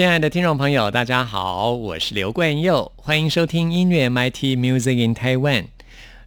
亲爱的听众朋友，大家好，我是刘冠佑，欢迎收听音乐 MIT Music in Taiwan。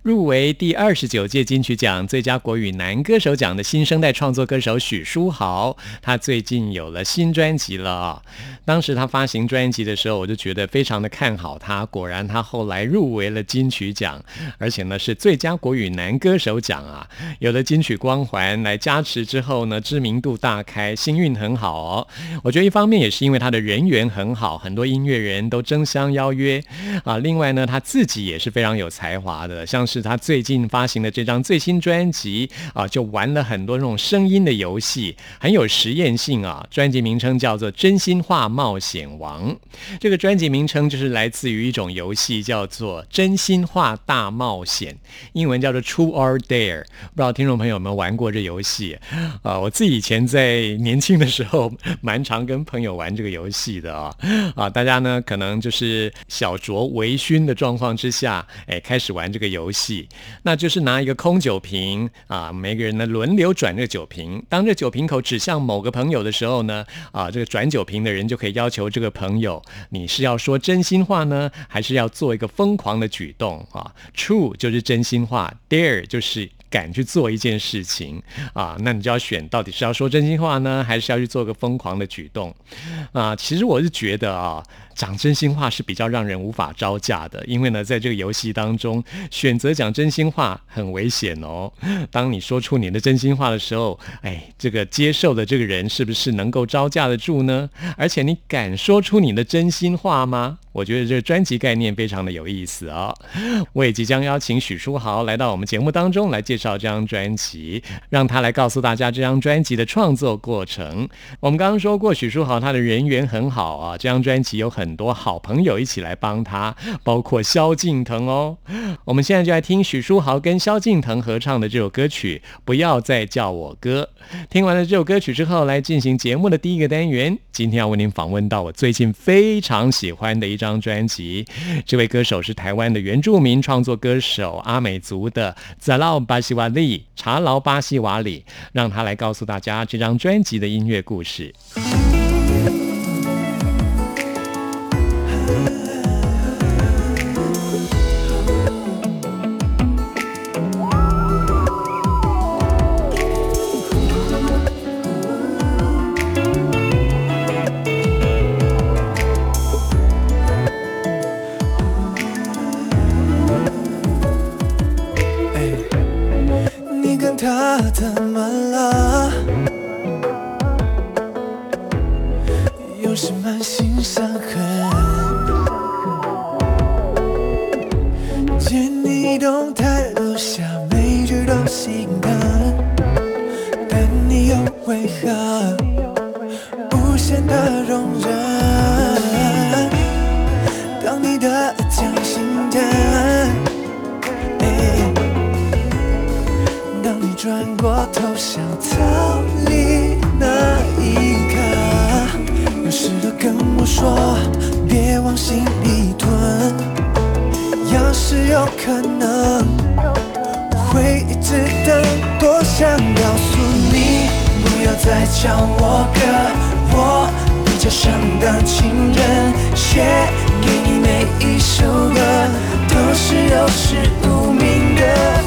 入围第二十九届金曲奖最佳国语男歌手奖的新生代创作歌手许书豪，他最近有了新专辑了啊！当时他发行专辑的时候，我就觉得非常的看好他。果然，他后来入围了金曲奖，而且呢是最佳国语男歌手奖啊！有了金曲光环来加持之后呢，知名度大开，幸运很好哦。我觉得一方面也是因为他的人缘很好，很多音乐人都争相邀约啊。另外呢，他自己也是非常有才华的，像。是他最近发行的这张最新专辑啊，就玩了很多那种声音的游戏，很有实验性啊。专辑名称叫做《真心话冒险王》，这个专辑名称就是来自于一种游戏，叫做《真心话大冒险》，英文叫做 True or Dare。不知道听众朋友有没有玩过这游戏啊？我自己以前在年轻的时候，蛮常跟朋友玩这个游戏的啊。啊，大家呢可能就是小酌微醺的状况之下，哎，开始玩这个游戏。戏，那就是拿一个空酒瓶啊，每个人呢轮流转这个酒瓶。当这酒瓶口指向某个朋友的时候呢，啊，这个转酒瓶的人就可以要求这个朋友，你是要说真心话呢，还是要做一个疯狂的举动啊？True 就是真心话，Dare 就是敢去做一件事情啊。那你就要选到底是要说真心话呢，还是要去做个疯狂的举动啊？其实我是觉得啊。讲真心话是比较让人无法招架的，因为呢，在这个游戏当中，选择讲真心话很危险哦。当你说出你的真心话的时候，哎，这个接受的这个人是不是能够招架得住呢？而且你敢说出你的真心话吗？我觉得这个专辑概念非常的有意思啊！我也即将邀请许书豪来到我们节目当中来介绍这张专辑，让他来告诉大家这张专辑的创作过程。我们刚刚说过，许书豪他的人缘很好啊，这张专辑有很很多好朋友一起来帮他，包括萧敬腾哦。我们现在就来听许书豪跟萧敬腾合唱的这首歌曲《不要再叫我哥》。听完了这首歌曲之后，来进行节目的第一个单元。今天要为您访问到我最近非常喜欢的一张专辑，这位歌手是台湾的原住民创作歌手阿美族的扎劳巴西瓦利查劳巴西瓦里，让他来告诉大家这张专辑的音乐故事。怎么了？又是满心伤痕。见你动态录下每句都心疼，但你又为何无限的容忍？当你的将心疼。转过头想逃离那一刻，有事都跟我说，别往心里吞。要是有可能，我会一直等，多想告诉你，不要再叫我哥。我比较像感情人，写给你每一首歌，都是有史无名的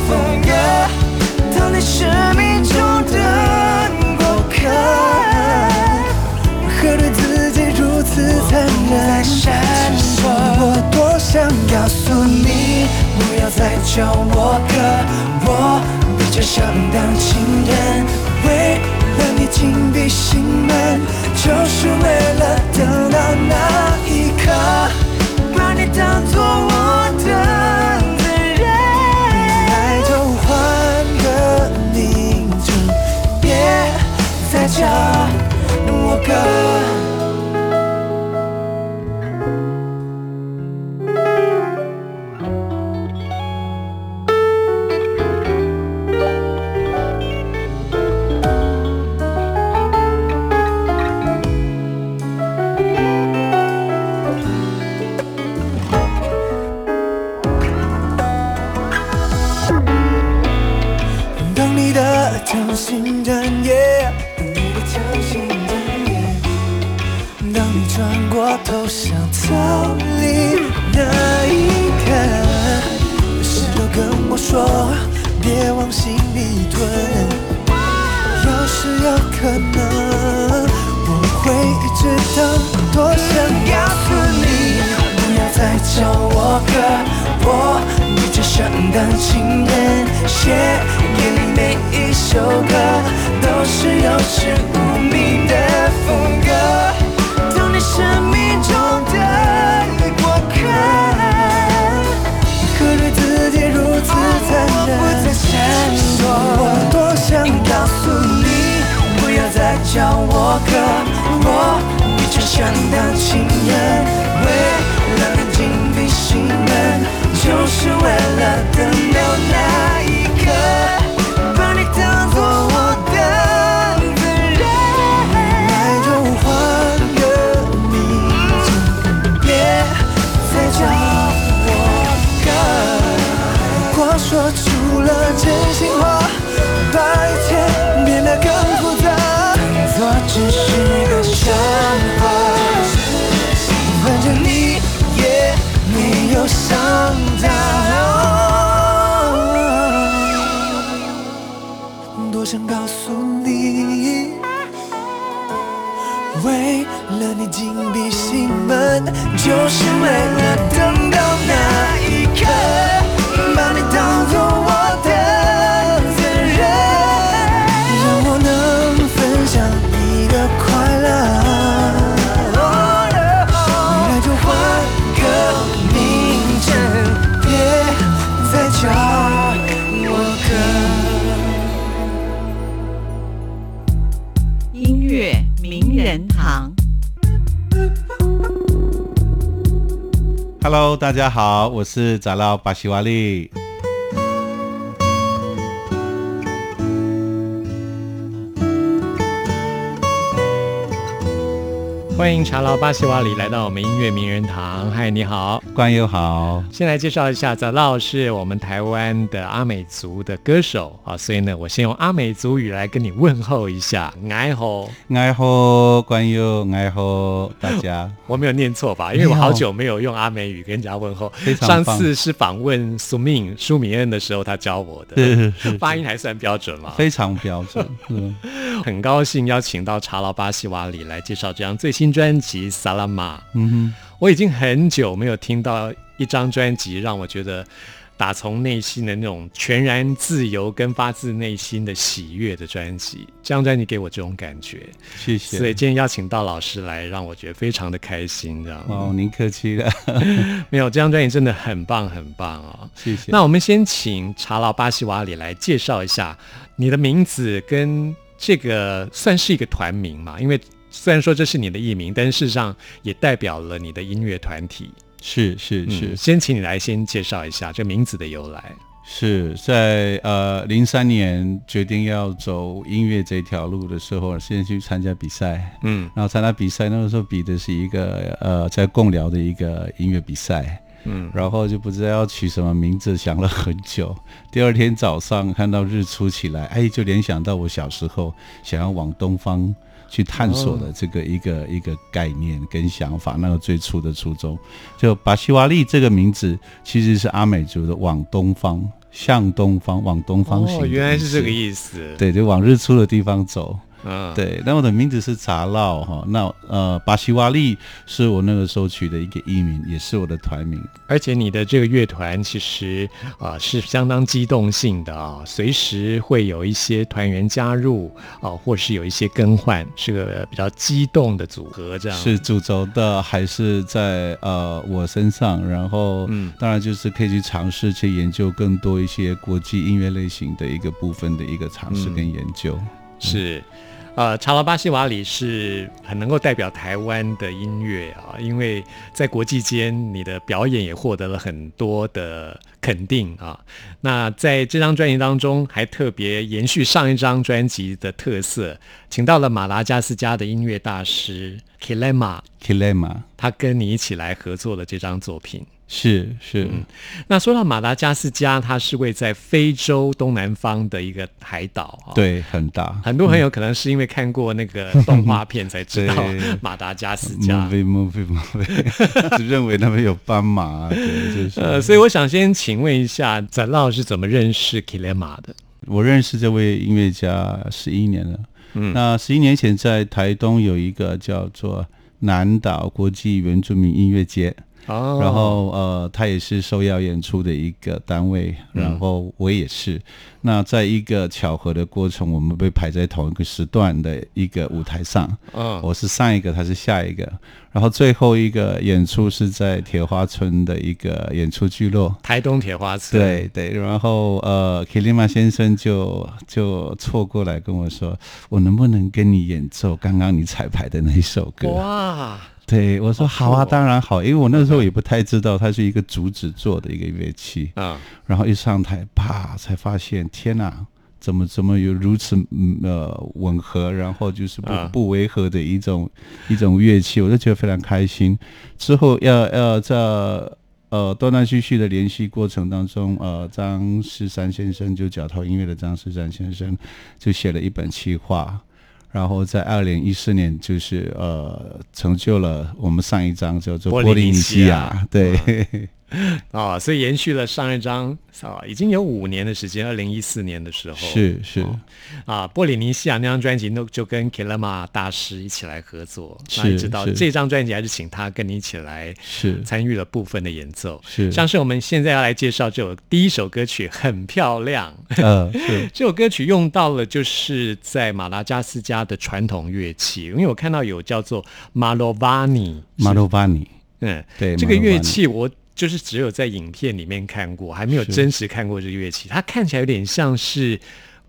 风格。生命中的过客，何对自己如此残忍。我多想告诉你，不要再叫我哥，我比较想当情人。为了你紧闭心门，就是为了等到那一刻，把你当作我的。家，我哥。心单夜，当你转过头想逃离那一刻，事都跟我说，别往心里吞。要是有可能，我会一直等，多想告诉你，不要再叫我哥，我想当情人写给你每一首歌，都是有恃无名的风格，当你生命中的过客。可对自己如此残忍，不再闪躲。我多想告诉你，不要再叫我哥，我一直想当情人，为了能紧闭心门，就是为了等到那一刻，把你当作我的责任。爱就换个名字，别再叫我哥。如果说出了真心话，把一切变得更复杂，当作只是个笑话。反正你也没有伤大家好，我是长老巴西瓦利。欢迎茶劳巴西瓦里来到我们音乐名人堂。嗨，你好。关友好，先来介绍一下，早老是我们台湾的阿美族的歌手啊，所以呢，我先用阿美族语来跟你问候一下，爱好。爱好关友，爱好大家。我没有念错吧？因为我好久没有用阿美语跟人家问候。上次是访问苏敏恩的时候，他教我的，发音还算标准嘛。非常标准。嗯，很高兴邀请到茶劳巴西瓦里来介绍这张最新专辑《萨拉玛》。嗯哼，我已经很久没有听到一张专辑让我觉得打从内心的那种全然自由跟发自内心的喜悦的专辑。这张专辑给我这种感觉，谢谢。所以今天邀请到老师来，让我觉得非常的开心。这样，哦，您客气了，没有这张专辑真的很棒很棒哦。谢谢。那我们先请查老巴西瓦里来介绍一下你的名字跟这个算是一个团名嘛？因为虽然说这是你的艺名，但是事实上也代表了你的音乐团体。是是是、嗯，先请你来先介绍一下这名字的由来。是在呃零三年决定要走音乐这条路的时候，先去参加比赛，嗯然后参加比赛，那个时候比的是一个呃在共寮的一个音乐比赛。嗯，然后就不知道要取什么名字，想了很久。第二天早上看到日出起来，哎，就联想到我小时候想要往东方去探索的这个一个、一个概念跟想法，那个最初的初衷。就巴西瓦利这个名字其实是阿美族的往东方、向东方、往东方行、哦，原来是这个。意思。，对，就往日出的地方走。嗯，，对，那我的名字是杂烙哈，那呃巴西瓦利是我那个时候取的一个艺名，也是我的团名。而且你的这个乐团其实啊、呃是相当机动性的啊，随时会有一些团员加入啊、或是有一些更换，是个比较机动的组合这样。是主轴的还是在呃我身上？然后，嗯当然就是可以去尝试去研究更多一些国际音乐类型的一个部分的一个尝试跟研究。是，呃，查拉巴西瓦里是很能够代表台湾的音乐啊，因为在国际间，你的表演也获得了很多的肯定啊。那在这张专辑当中，还特别延续上一张专辑的特色，请到了马拉加斯加的音乐大师 Kilema，Kilema 他跟你一起来合作了这张作品。是是，那说到马达加斯加，它是位在非洲东南方的一个海岛啊。。对，很大。很多朋友可能是因为看过那个 动画片才知道对马达加斯加。movie movie movie，只认为那边有斑马，对，就是。呃，所以我想先请问一下，展老是怎么认识 Kilema 的？我认识这位音乐家十一年了。嗯，那十一年前在台东有一个叫做南岛国际原住民音乐节，哦然后呃，他也是受邀演出的一个单位，然后我也是。那在一个巧合的过程，我们被排在同一个时段的一个舞台上。嗯我是上一个，他是下一个。然后最后一个演出是在铁花村的一个演出聚落。台东铁花村。对对，然后呃，Kilima 先生就就错过来跟我说，我能不能跟你演奏刚刚你彩排的那一首歌？哇，对我说好啊，当然好，因为我那时候也不太知道它是一个竹子做的一个乐器，啊，然后一上台，啪，才发现天哪！怎么怎么有如此嗯呃吻合，然后就是不啊。不违和的一种一种乐器，我就觉得非常开心。之后要要在呃断断续续的联系过程当中，呃张士山先生就脚头音乐的张士山先生就写了一本企划，然后在二零一四年就是呃成就了我们上一张叫做波波利尼西亚，对。哦，所以延续了上一张啊，已经有五年的时间，二零一四年的时候是是。啊，波里尼西亚那张专辑那就跟 Kilama 大师一起来合作，那你知道这张专辑还是请他跟你一起来是。参与了部分的演奏，是。像是我们现在要来介绍这首第一首歌曲，很漂亮。呃是。这首歌曲用到了就是在马达加斯加的传统乐器，因为我看到有叫做马罗瓦尼，马罗巴尼，嗯，对这个乐 Malovani 器我就是只有在影片里面看过，还没有真实看过这个乐器。它看起来有点像是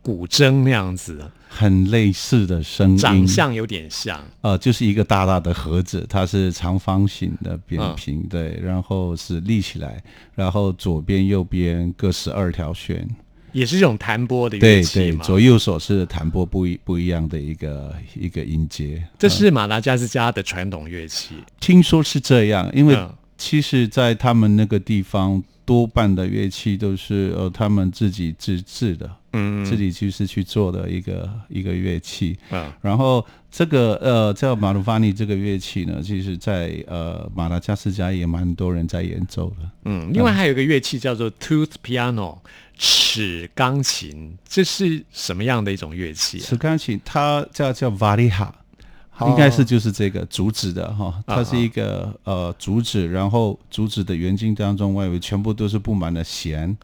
古筝那样子，很类似的声音，长相有点像。呃，就是一个大大的盒子，它是长方形的扁嗯平，对，然后是立起来，然后左边右边各十二条弦，也是这种弹拨的乐对对，器。左右手是弹拨不一不一样的一个一个音阶。这是马达加斯加的传统乐器。听说是这样，因为嗯其实，在他们那个地方，多半的乐器都是呃他们自己自制的，嗯自己就是去做的一个一个乐器。嗯然后这个呃叫马鲁法尼这个乐器呢，其实在呃马达加斯加也蛮多人在演奏的。嗯，另外还有一个乐器叫做 tooth piano 齿钢琴，这是什么样的一种乐器、啊？齿钢琴它叫叫瓦里哈。哦应该是就是这个竹子的哈，啊它是一个呃竹子，然后竹子的圆茎当中外围全部都是布满了弦，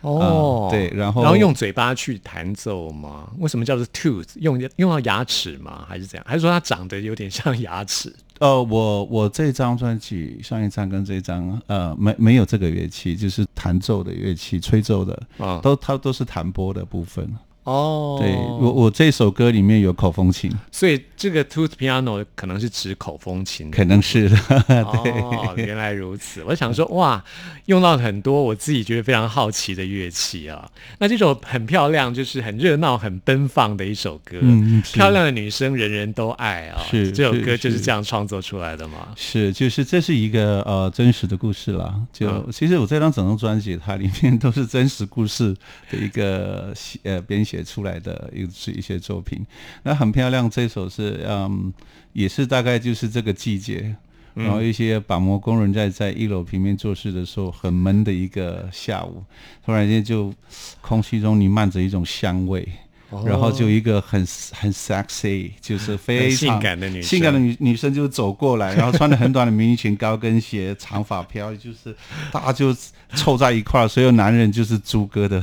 哦、啊对然后然后用嘴巴去弹奏吗？为什么叫做 tooth？用用到牙齿吗？还是怎样？还是说它长得有点像牙齿？呃，我我这张专辑上一张跟这张呃没没有这个乐器，就是弹奏的乐器，吹奏的，啊、都它都是弹拨的部分。哦，对我我这首歌里面有口风琴，所以这个 tooth piano 可能是指口风琴可能是的，哦，原来如此。我想说，哇，用到很多我自己觉得非常好奇的乐器啊。那这首很漂亮，就是很热闹、很奔放的一首歌。嗯漂亮的女生人人都爱啊。是这首歌就是是这样创作出来的嘛。是就是这是一个呃真实的故事啦。就、嗯其实我这张整张专辑它里面都是真实故事的一个呃编写出来的一是一些作品。那很漂亮，这首是嗯也是大概就是这个季节。然后一些板模工人在在一楼平面做事的时候，很闷的一个下午，突然间就空气中弥漫着一种香味，然后就一个很很 sexy，就是非常性感的女性感的女女生就走过来，然后穿着很短的迷你裙、高跟鞋、长发飘，就是大家就凑在一块儿，所有男人就是猪哥的，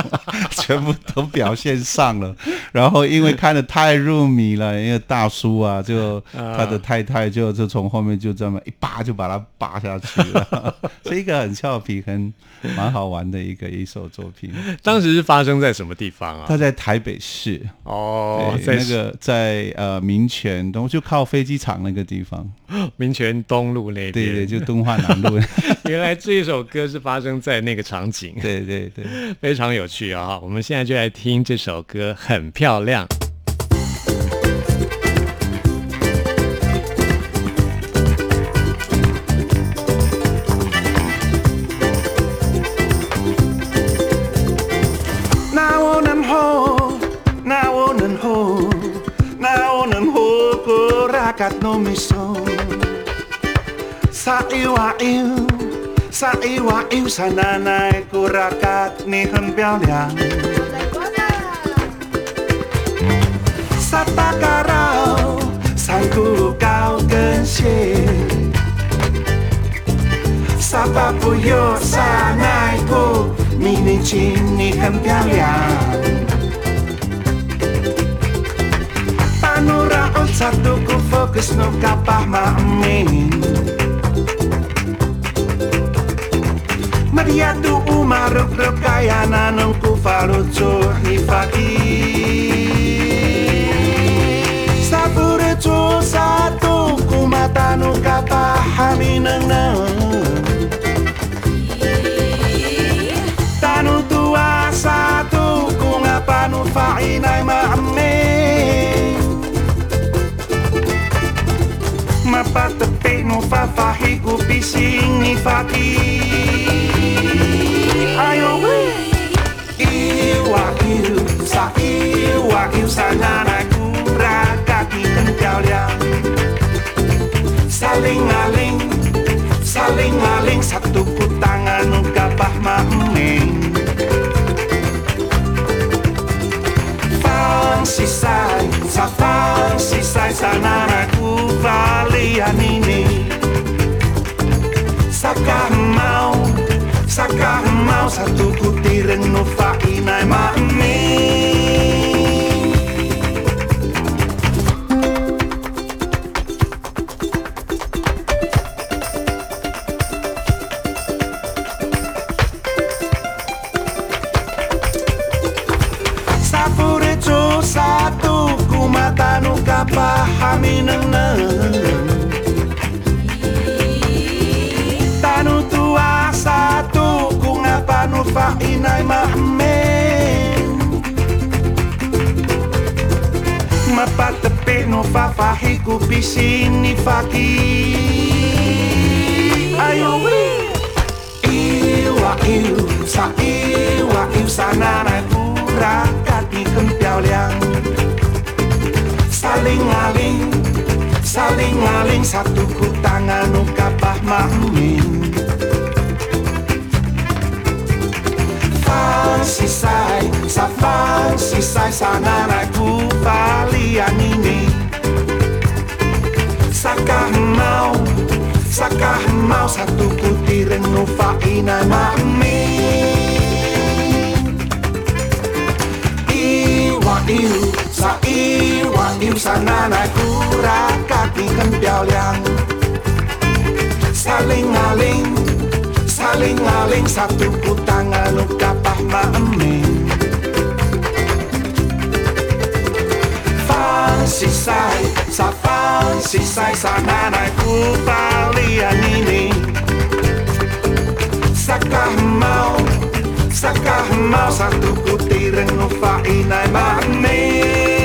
全部都表现上了。然后因为看的太入迷了，因为大叔啊，就他的太太就就从后面就这么一扒就把他扒下去了，是一个很俏皮、很蛮好玩的一个一首作品。当时是发生在什么地方啊？他在台北市。哦，在那个在呃民权东，就靠飞机场那个地方。民权东路那边。对对，就敦化南路。原来这一首歌是发生在那个场景，对对对，非常有趣啊！我们现在就来听这首歌，很漂亮。Sa iwa iu sa nanay ko rakat ni 很漂亮。Sa takarao, sang ku kau gensie. Sa papuyo sa nai ko, 你年轻，你很漂亮。Panuraon satu ku fokus no kapah maamin اليد وما رب أنا ننكفر تروحي فقير سافرت mata كما تنوك hami neng. Tanu tua satu ku ngapanu fa'inai ma'amme Mapa tepe nu fafahi ku pising ni fakir saling aling saling aling satu ku tangan gabah maming fang sisai sa fang sisai sanara valian ini. Sakah Osatu ku tireng no fainai ma'amin di sini fakir. Ayo wih. Iwa iu sa iwa iu sa nanai pura kaki kempiau liang. Saling aling, saling aling satu ku tangan ukapah mahmin. Fang sisai, sa fang sisai sa nanai ku palian ini. Sakah mau satu putih renova ina mi Iwa iu sa iwa iu sanana kurakati kental yang Saling aling saling aling satu kutangan kapah mami. fancy saj, sa fancy saj, sa nanay kupalianini. Sa kahmaw, sa kahmaw, sa tukutireng upainay manin.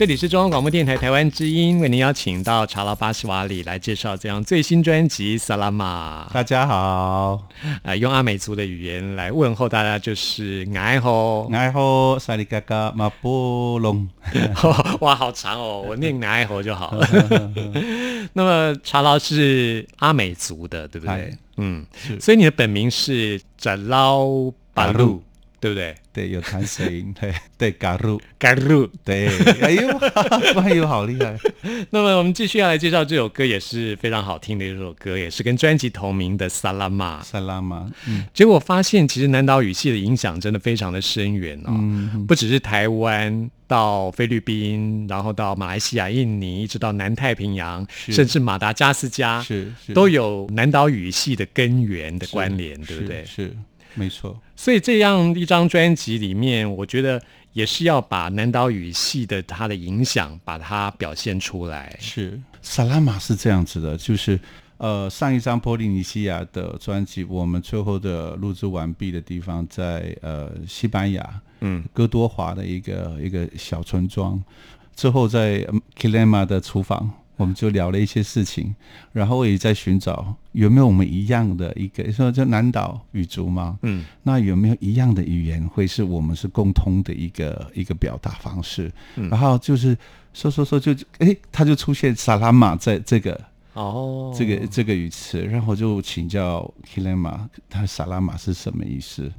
这里是中央广播电台台湾之音，为您邀请到查拉巴西瓦里来介绍这张最新专辑《萨拉玛》。大家好，呃，用阿美族的语言来问候大家，就是爱吼。爱好萨利嘎嘎马波隆，哇，好长哦，我念爱吼就好了。那么查拉是阿美族的，对不对？嗯，所以你的本名是扎捞巴路。对不对？对，有弹舌音，对 对，嘎鲁，嘎鲁。对，哎呦，关友好厉害。那么我们继续要来介绍这首歌，也是非常好听的一首歌，也是跟专辑同名的《萨拉玛》。萨拉玛，嗯，结果发现，其实南岛语系的影响真的非常的深远哦，不只是台湾到菲律宾，然后到马来西亚、印尼，一直到南太平洋，甚至马达加斯加，是是都有南岛语系的根源的关联，对不对？是，没错。所以这样一张专辑里面，我觉得也是要把南岛语系的它的影响，把它表现出来。是，萨拉玛是这样子的，就是呃，上一张波利尼西亚的专辑，我们最后的录制完毕的地方在呃西班牙，嗯，哥多华的一个一个小村庄。之后在 Kilema 的厨房，我们就聊了一些事情，然后我也在寻找有没有我们一样的一个说叫南岛语族嘛，嗯，那有没有一样的语言会是我们是共通的一个一个表达方式？然后就是说说说就哎，他就出现萨拉玛在这个哦，这个这个语词，然后就请教 Kilema，他萨拉玛是什么意思？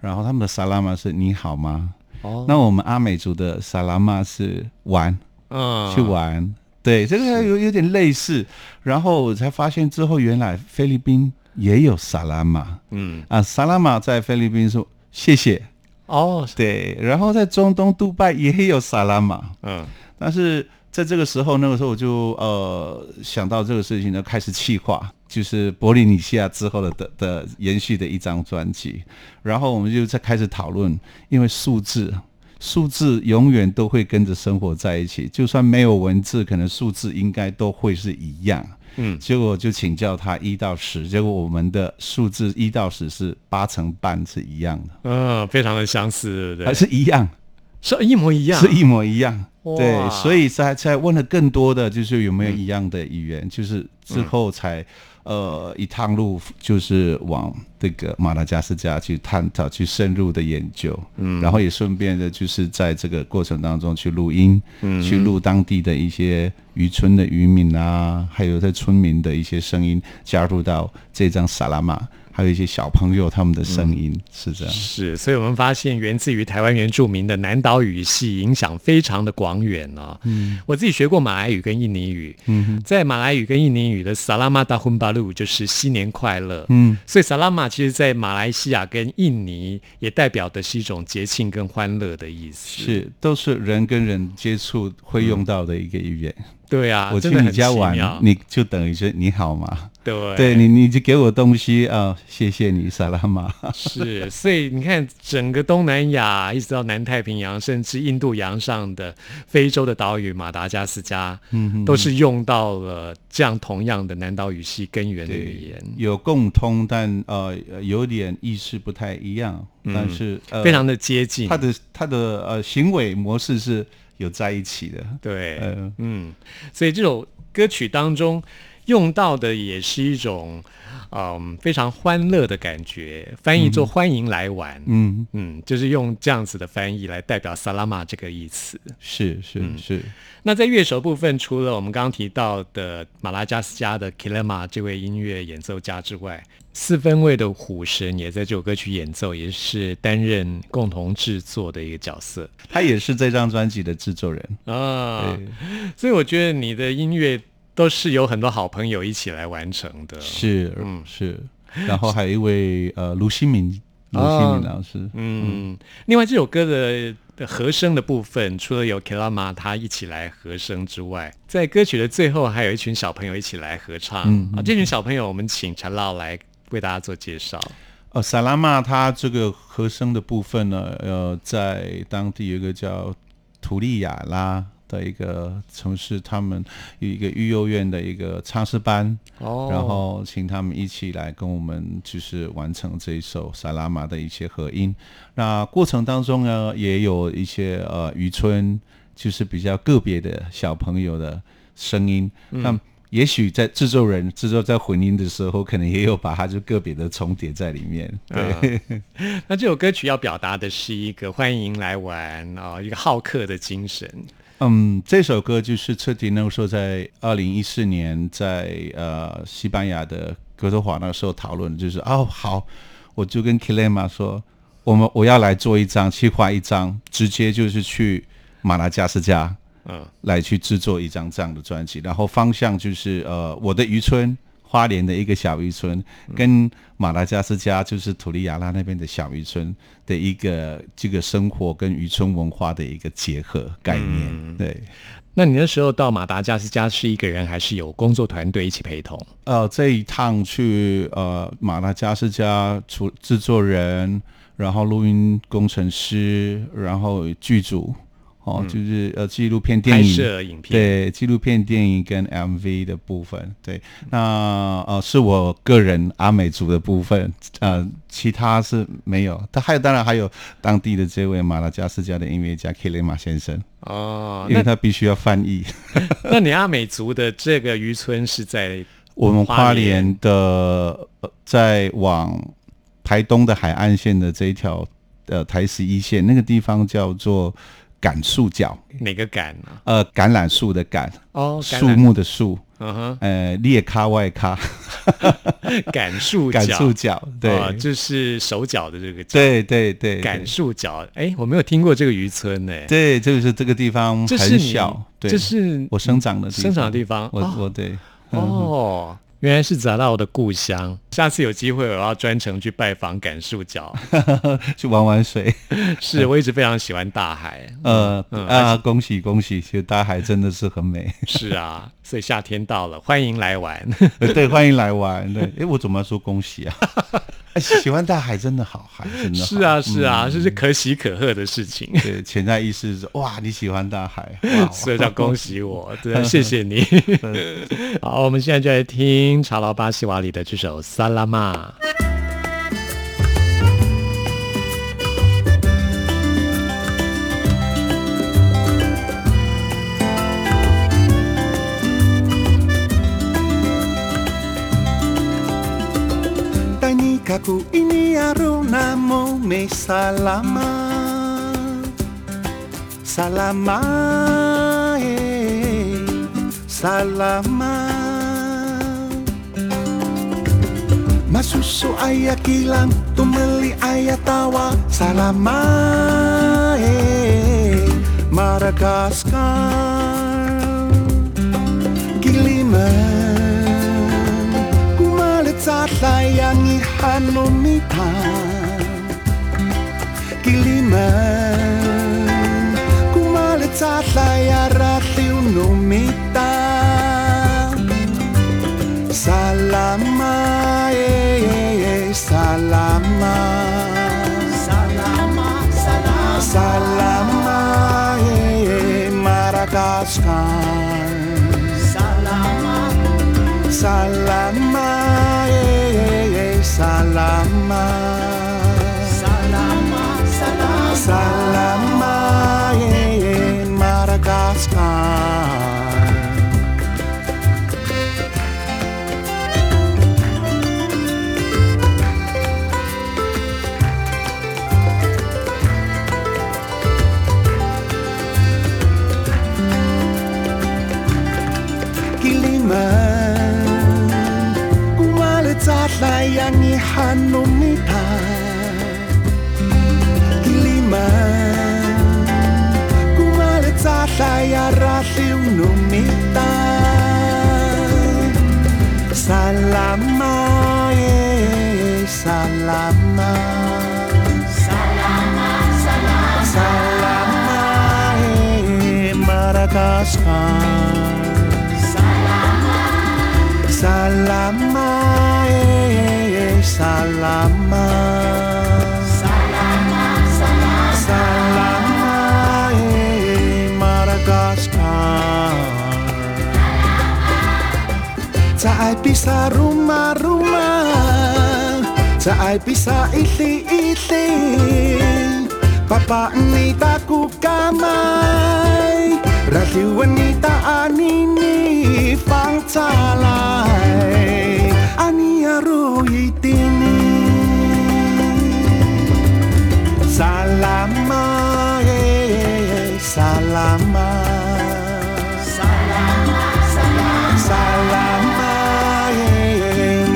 然后他们的萨拉玛是你好吗？哦，那我们阿美族的萨拉玛是玩，嗯去玩，对，这个有有点类似。然后我才发现之后，原来菲律宾也有萨拉玛嗯，啊，萨拉玛在菲律宾说谢谢，哦，对。然后在中东杜拜也有萨拉玛，嗯但是在这个时候，那个时候我就呃想到这个事情呢，开始企划，就是波利尼西亚之后的的的延续的一张专辑，然后我们就在开始讨论，因为数字。数字永远都会跟着生活在一起，就算没有文字，可能数字应该都会是一样。嗯结果就请教他一到十，结果我们的数字一到十是八成半是一样的，嗯，非常的相似，对不还？是一样。是一模一样，是一模一样。哇对，所以才才问了更多的，就是有没有一样的语言，就是之后才、呃一趟路就是往这个马达加斯加去探讨、去深入的研究，嗯，然后也顺便的就是在这个过程当中去录音，嗯，去录当地的一些渔村的渔民啊，还有在村民的一些声音加入到这张萨拉玛。还有一些小朋友他们的声音、是这样，是，所以我们发现源自于台湾原住民的南岛语系影响非常的广远哦。嗯，我自己学过马来语跟印尼语，嗯在马来语跟印尼语的萨拉玛达混巴路就是新年快乐，嗯，所以萨拉玛其实在马来西亚跟印尼也代表的是一种节庆跟欢乐的意思。，是都是人跟人接触会用到的一个语言。对啊，我去你家玩，你就等于说你好嘛，对对你你就给我东西啊、谢谢你，萨拉玛。是，所以你看，整个东南亚一直到南太平洋，甚至印度洋上的非洲的岛屿马达加斯加，嗯都是用到了这样同样的南岛语系根源的语言，有共通，但呃有点意识不太一样，但是非常的接近。他的他的呃行为模式是有在一起的。对，呃嗯，所以这首歌曲当中用到的也是一种嗯非常欢乐的感觉，翻译做欢迎来玩。嗯，嗯，就是用这样子的翻译来代表萨拉玛这个意思。是是嗯是，那在乐手部分，除了我们刚刚提到的马拉加斯加的 Kilema 这位音乐演奏家之外，四分位的虎神也在这首歌曲演奏，也是担任共同制作的一个角色他也是这张专辑的制作人。啊。对，所以我觉得你的音乐都是有很多好朋友一起来完成的。是嗯。是，然后还有一位呃卢新明卢新明老师，嗯，另外这首歌的的和声的部分，除了有 Kilama 他一起来和声之外，在歌曲的最后还有一群小朋友一起来合唱。嗯啊，这群小朋友我们请陈老来为大家做介绍。呃，萨拉玛他这个和声的部分呢，呃，在当地有一个叫图利亚拉的一个城市，他们有一个育幼院的一个唱诗班，哦然后请他们一起来跟我们就是完成这一首萨拉玛的一些合音。那过程当中呢，也有一些呃渔村，就是比较个别的小朋友的声音，那。也许在制作人制作在混音的时候，可能也有把它就个别的重叠在里面。对，那这首歌曲要表达的是一个欢迎来玩啊、一个好客的精神。嗯，这首歌就是彻底那个时候在二零一四年在呃西班牙的格德华那时候讨论，就是哦好，我就跟 Kilema 说，我们我要来做一张，去画一张，直接就是去马达加斯加，嗯，来去制作一张这样的专辑，然后方向就是呃我的渔村。花莲的一个小渔村，跟马达加斯加就是土利亚拉那边的小渔村的一个这个生活跟渔村文化的一个结合概念。对，那你那时候到马达加斯加是一个人，还是有工作团队一起陪同？呃，这一趟去呃马达加斯加，除制作人，然后录音工程师，然后剧组。哦，就是呃，纪录片电影、拍摄影片，对，纪录片电影跟 MV 的部分，对，那呃是我个人阿美族的部分，呃，其他是没有。他还有，当然还有当地的这位马拉加斯加的音乐家 K 雷马先生哦，因为他必须要翻译。那你阿美族的这个渔村是在 我们花莲的，在往台东的海岸线的这一条呃台十一线那个地方叫做。橄树角。哪个橄呢？呃，橄榄树的橄哦，树木的树，嗯哼，呃，裂咖外咖，橄树橄树角，对，就是手脚的这个，对对对，橄树角，哎，我没有听过这个渔村呢，对，就是这个地方很小，这是我生长的地生长的地方，我我对，哦。原来是砸到我的故乡，下次有机会我要专程去拜访感树角，去玩玩水。是我一直非常喜欢大海，呃啊，恭喜恭喜，其实大海真的是很美。是啊，所以夏天到了，欢迎来玩。对，欢迎来玩。对，哎，我怎么说恭喜啊？喜欢大海真的好，海真的是啊是啊，这是可喜可贺的事情。对，潜在意识是哇，你喜欢大海，所以叫恭喜我，对，谢谢你。好，我们现在就来听查劳巴西瓦里的这首《萨拉玛》。Kaku ini arunamu me salama Salama eh, Salama Masusu ayah kilang Tumeli ayah tawa. Salama eh, Kiliman Giliman Kumalit sa layangi hanonitany kilima ko maletsathlay arahlio nomita salama eee salama. Salama salama ee madagaskar salama. Salama. Salama Salama eh, eh, Salama Salama Salama Salama eh, bisa rumah-rumah Saat bisa isi-isi Papa ni taku รักที่วันนี้ตาอานีนี่ฟังจาลายอันนี้รู้ยีตินี่ salama. Salama salama salama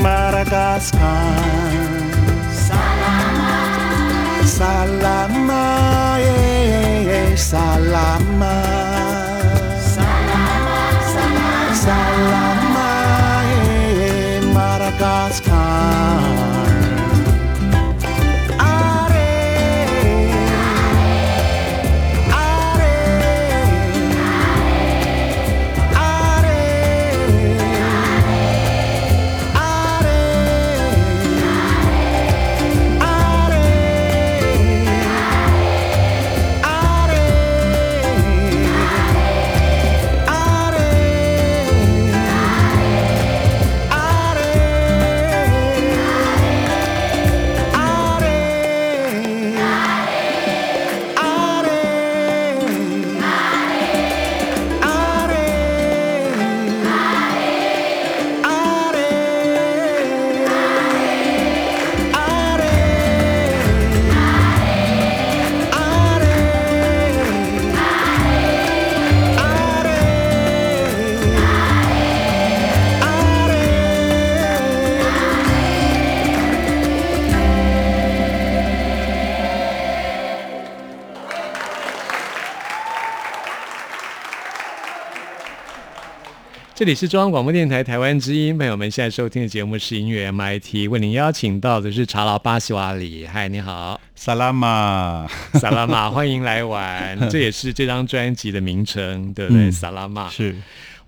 Madagascar salama salama salama 这里是中央广播电台台湾之音，朋友们现在收听的节目是音乐 MIT，为您邀请到的是查劳巴西瓦里。嗨，你好，萨拉玛，萨拉玛，欢迎来玩。这也是这张专辑的名称，对不对？嗯萨拉玛是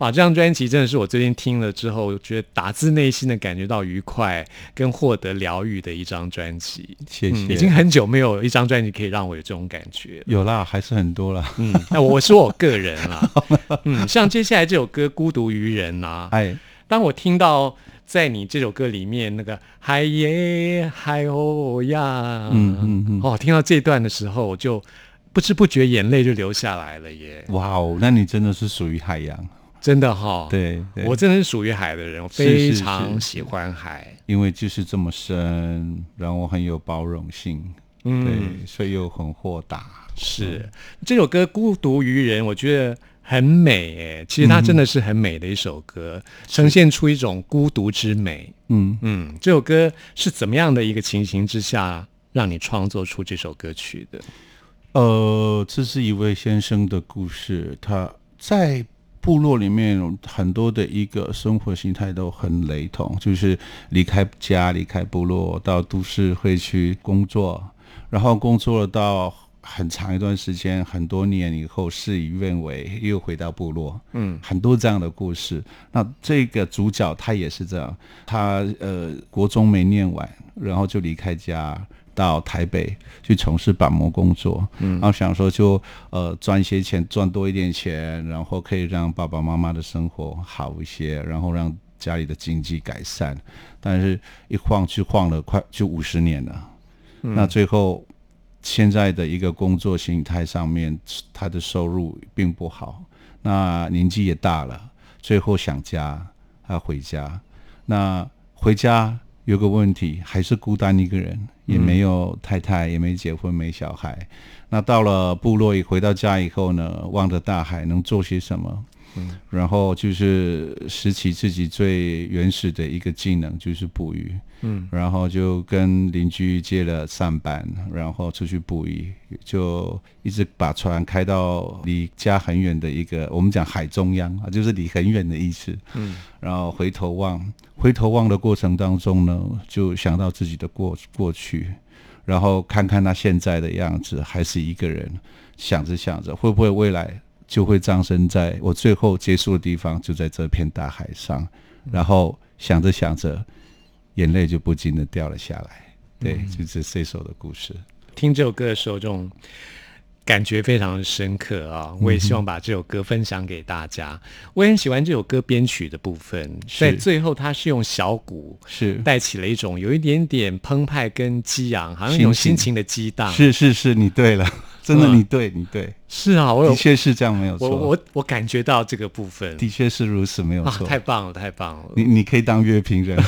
哇，这张专辑真的是我最近听了之后，觉得打自内心的感觉到愉快跟获得疗愈的一张专辑。谢谢、嗯，已经很久没有一张专辑可以让我有这种感觉。有啦，还是很多啦。嗯，那我说我个人啦，嗯，像接下来这首歌《孤独于人》呐，哎，当我听到在你这首歌里面那个嗨耶嗨哦呀，嗯嗯嗯哦，听到这段的时候，我就不知不觉眼泪就流下来了耶，哇哦，那你真的是属于海洋，真的哈、，对对，我真的是属于海的人，我非常喜欢海，因为就是这么深，让我很有包容性，嗯，对，所以又很豁达，是。这首歌《孤独于人》，我觉得很美诶。其实它真的是很美的一首歌，呈现出一种孤独之美。嗯，嗯，这首歌是怎么样的一个情形之下让你创作出这首歌曲的？呃，这是一位先生的故事，他在部落里面很多的一个生活形态都很雷同，就是离开家、离开部落，到都市会去工作，然后工作了到很长一段时间，很多年以后事与愿违，又回到部落。嗯，很多这样的故事。那这个主角他也是这样，他呃国中没念完，然后就离开家。到台北去从事板模工作，嗯，然后想说就呃赚一些钱，赚多一点钱，然后可以让爸爸妈妈的生活好一些，然后让家里的经济改善。但是一晃就晃了快就五十年了，那最后现在的一个工作形态上面，他的收入并不好，那年纪也大了，最后想家，他回家，那回家有个问题，还是孤单一个人，也没有太太，也没结婚，没小孩。那到了部落，一回到家以后呢，望着大海，能做些什么？然后就是拾起自己最原始的一个技能，就是捕鱼。嗯，然后就跟邻居借了扇板，然后出去捕鱼，就一直把船开到离家很远的一个，我们讲海中央啊，就是离很远的意思。嗯，然后回头望，回头望的过程当中呢，就想到自己的过过去，然后看看他现在的样子，还是一个人，想着想着，会不会未来就会葬身在我最后结束的地方，就在这片大海上。然后想着想着，眼泪就不禁的掉了下来。对，就是这首的故事。听这首歌的时候，这种感觉非常的深刻啊！我也希望把这首歌分享给大家。我也很喜欢这首歌编曲的部分，在最后它是用小鼓是带起了一种有一点点澎湃跟激昂，好像一种心心情情的激荡。是是是，你对了，真的嗯你对，你对，是啊，我有的确是这样，没有我错。我我感觉到这个部分的确是如此，没有啊，错。太棒了，太棒了！你你可以当乐评人，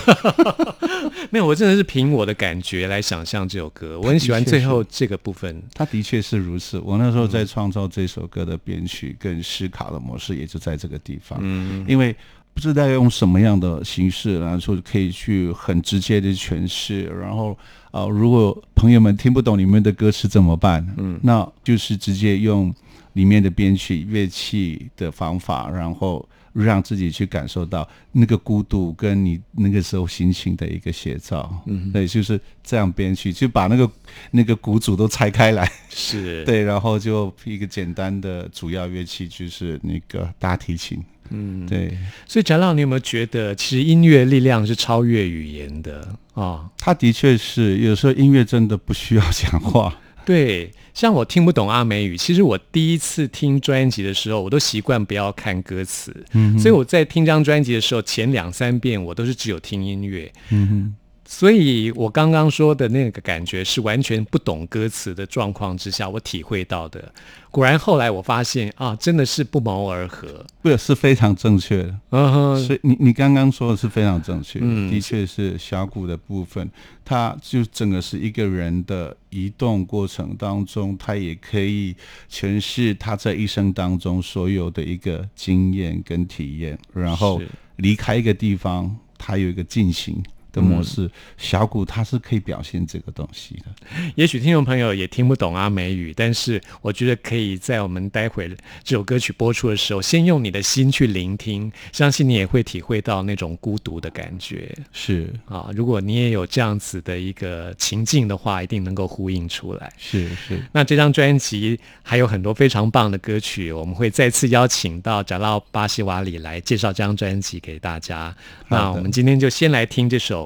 没有，我真的是凭我的感觉来想象这首歌，我很喜欢最后这个部分。他的确是如此。我那时候在创造这首歌的编曲跟思考的模式，也就在这个地方。嗯，因为不知道用什么样的形式来说，可以去很直接的诠释。然后，呃，如果朋友们听不懂里面的歌词怎么办？嗯，那就是直接用里面的编曲、乐器的方法，然后让自己去感受到那个孤独跟你那个时候心情的一个写照。嗯，对，就是这样编曲，就把那个那个鼓组都拆开来，是，对，然后就一个简单的主要乐器就是那个大提琴。嗯，对，所以展浪，你有没有觉得，其实音乐力量是超越语言的啊？他的确是，有时候音乐真的不需要讲话。对，像我听不懂阿美语，其实我第一次听专辑的时候，我都习惯不要看歌词，嗯，所以我在听这张专辑的时候，前两三遍我都是只有听音乐，嗯哼。所以我刚刚说的那个感觉是完全不懂歌词的状况之下，我体会到的。果然后来我发现啊，真的是不谋而合，不是非常正确的。嗯哼，所以你你刚刚说的是非常正确，嗯。的确是峡谷的部分，它就整个是一个人的移动过程当中，他也可以诠释他在一生当中所有的一个经验跟体验，然后是。离开一个地方，他有一个进行的模式，小鼓它是可以表现这个东西的。也许听众朋友也听不懂阿美语，但是我觉得可以在我们待会这首歌曲播出的时候，先用你的心去聆听，相信你也会体会到那种孤独的感觉是啊。如果你也有这样子的一个情境的话，一定能够呼应出来。是是，那这张专辑还有很多非常棒的歌曲，我们会再次邀请到贾拉巴西瓦里来介绍这张专辑给大家。那我们今天就先来听这首《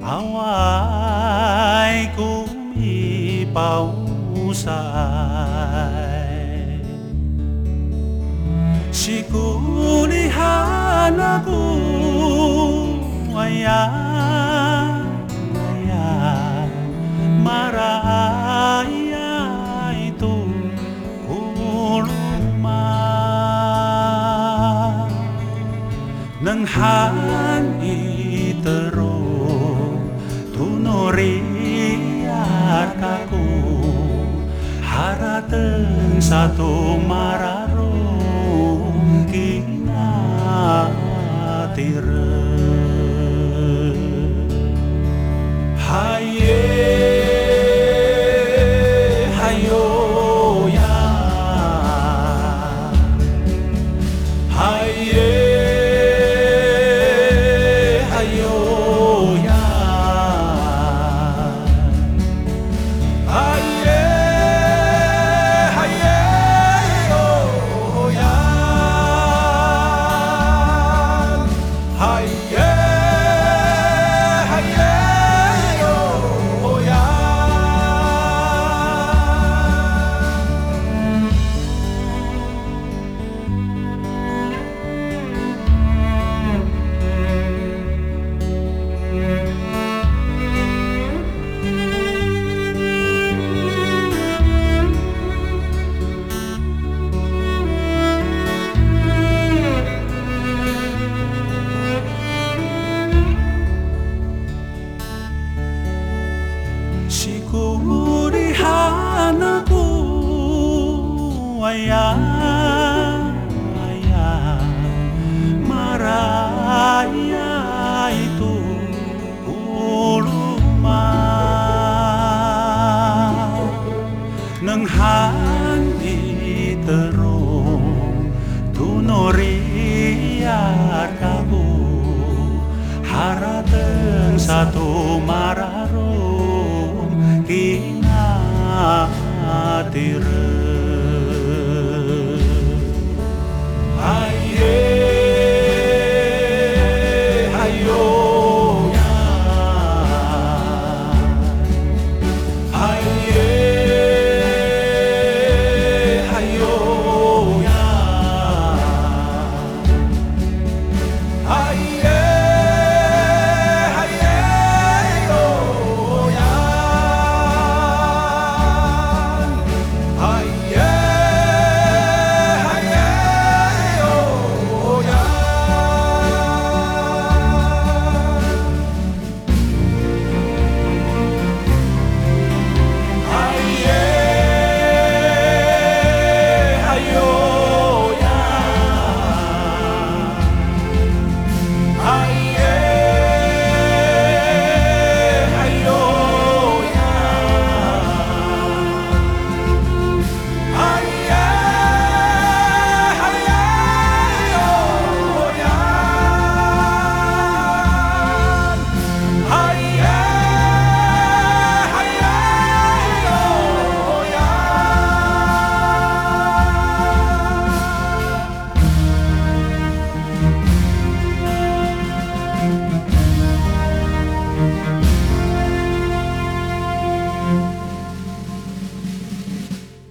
Away kumipausay Sikulihan ako Ayan, ayan Maraya itu kuluma Nang han mataku satu mararong kinatire Arateng satu mararum kina tiru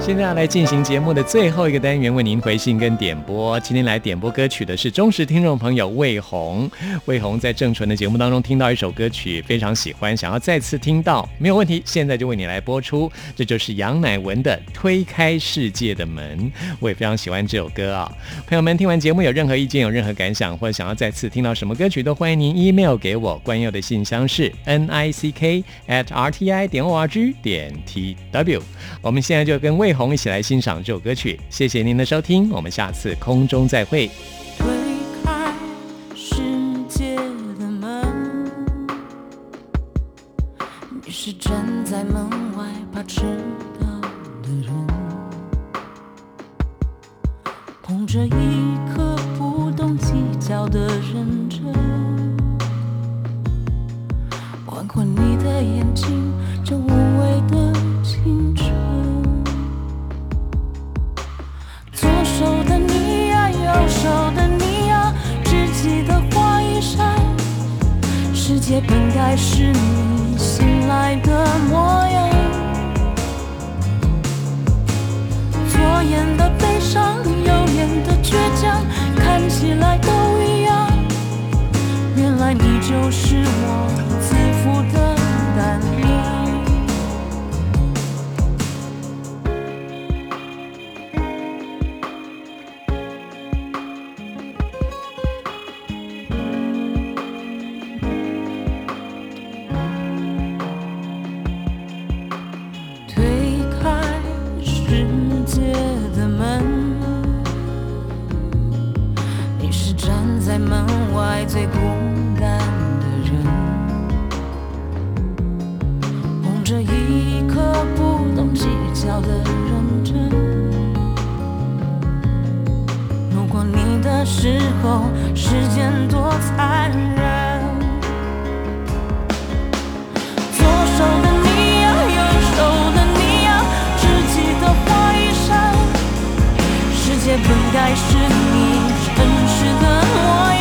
现在要来进行节目的最后一个单元，为您回信跟点播。今天来点播歌曲的是忠实听众朋友魏红。魏红在郑纯的节目当中听到一首歌曲，非常喜欢，想要再次听到，没有问题，现在就为你来播出。这就是杨乃文的《推开世界的门》，我也非常喜欢这首歌啊。朋友们，听完节目有任何意见、有任何感想，或者想要再次听到什么歌曲，都欢迎您 email 给我。关佑的信箱是 n i c k at r t i 点 o r g 点 t w。我们现在就跟魏红一起来欣赏这首歌曲。谢谢您的收听，我们下次空中再会。还是你醒来的模样。左眼的悲伤，右眼的倔强，看起来都一样。原来你就是我门，你是站在门外最孤单的人，捧着一颗不懂计较的认真。路过你的时候，时间多残忍。世界本该是你真实的模样。